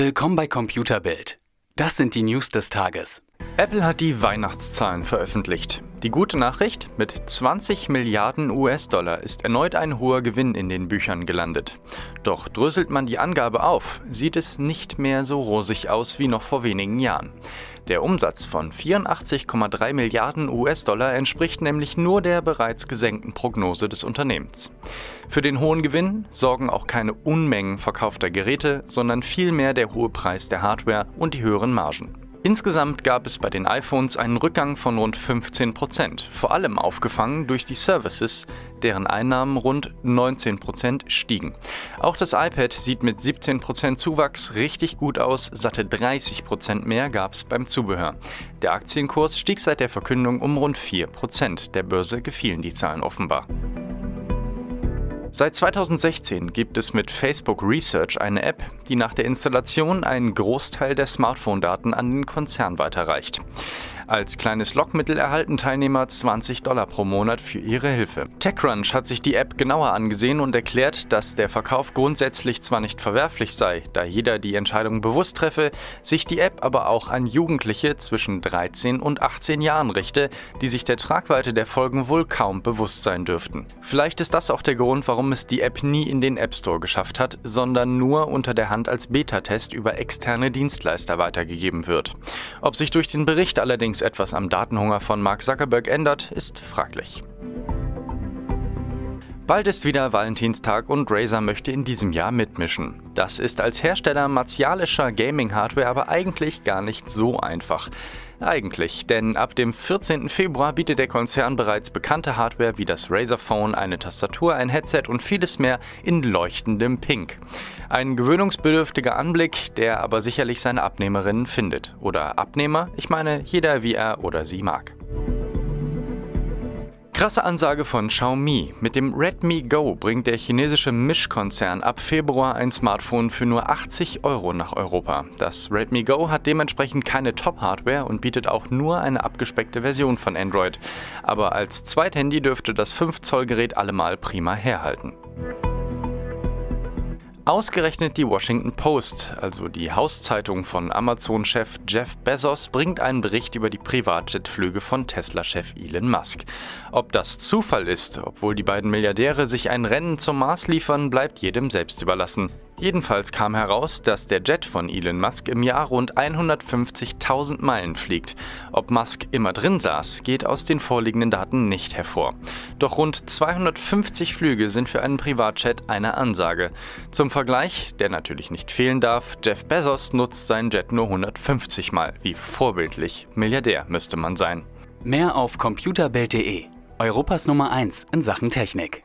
Willkommen bei Computerbild. Das sind die News des Tages. Apple hat die Weihnachtszahlen veröffentlicht. Die gute Nachricht, mit 20 Milliarden US-Dollar ist erneut ein hoher Gewinn in den Büchern gelandet. Doch dröselt man die Angabe auf, sieht es nicht mehr so rosig aus wie noch vor wenigen Jahren. Der Umsatz von 84,3 Milliarden US-Dollar entspricht nämlich nur der bereits gesenkten Prognose des Unternehmens. Für den hohen Gewinn sorgen auch keine Unmengen verkaufter Geräte, sondern vielmehr der hohe Preis der Hardware und die höheren Margen. Insgesamt gab es bei den iPhones einen Rückgang von rund 15 Prozent, vor allem aufgefangen durch die Services, deren Einnahmen rund 19 Prozent stiegen. Auch das iPad sieht mit 17 Prozent Zuwachs richtig gut aus, satte 30 Prozent mehr gab es beim Zubehör. Der Aktienkurs stieg seit der Verkündung um rund 4 Prozent. Der Börse gefielen die Zahlen offenbar. Seit 2016 gibt es mit Facebook Research eine App, die nach der Installation einen Großteil der Smartphone-Daten an den Konzern weiterreicht. Als kleines Lockmittel erhalten Teilnehmer 20 Dollar pro Monat für ihre Hilfe. TechCrunch hat sich die App genauer angesehen und erklärt, dass der Verkauf grundsätzlich zwar nicht verwerflich sei, da jeder die Entscheidung bewusst treffe, sich die App aber auch an Jugendliche zwischen 13 und 18 Jahren richte, die sich der Tragweite der Folgen wohl kaum bewusst sein dürften. Vielleicht ist das auch der Grund, warum es die App nie in den App Store geschafft hat, sondern nur unter der Hand als Beta-Test über externe Dienstleister weitergegeben wird. Ob sich durch den Bericht allerdings allerdings etwas am Datenhunger von Mark Zuckerberg ändert, ist fraglich. Bald ist wieder Valentinstag und Razer möchte in diesem Jahr mitmischen. Das ist als Hersteller martialischer Gaming-Hardware aber eigentlich gar nicht so einfach. Eigentlich, denn ab dem 14. Februar bietet der Konzern bereits bekannte Hardware wie das Razer Phone, eine Tastatur, ein Headset und vieles mehr in leuchtendem Pink. Ein gewöhnungsbedürftiger Anblick, der aber sicherlich seine Abnehmerinnen findet. Oder Abnehmer, ich meine jeder wie er oder sie mag. Krasse Ansage von Xiaomi. Mit dem Redmi Go bringt der chinesische Mischkonzern ab Februar ein Smartphone für nur 80 Euro nach Europa. Das Redmi Go hat dementsprechend keine Top-Hardware und bietet auch nur eine abgespeckte Version von Android. Aber als Zweithandy dürfte das 5-Zoll-Gerät allemal prima herhalten. Ausgerechnet die Washington Post, also die Hauszeitung von Amazon-Chef Jeff Bezos, bringt einen Bericht über die Privatjetflüge von Tesla-Chef Elon Musk. Ob das Zufall ist, obwohl die beiden Milliardäre sich ein Rennen zum Mars liefern, bleibt jedem selbst überlassen. Jedenfalls kam heraus, dass der Jet von Elon Musk im Jahr rund 150.000 Meilen fliegt. Ob Musk immer drin saß, geht aus den vorliegenden Daten nicht hervor. Doch rund 250 Flüge sind für einen Privatjet eine Ansage. Zum Vergleich, der natürlich nicht fehlen darf, Jeff Bezos nutzt seinen Jet nur 150 Mal. Wie vorbildlich. Milliardär müsste man sein. Mehr auf computerbild.de. Europas Nummer 1 in Sachen Technik.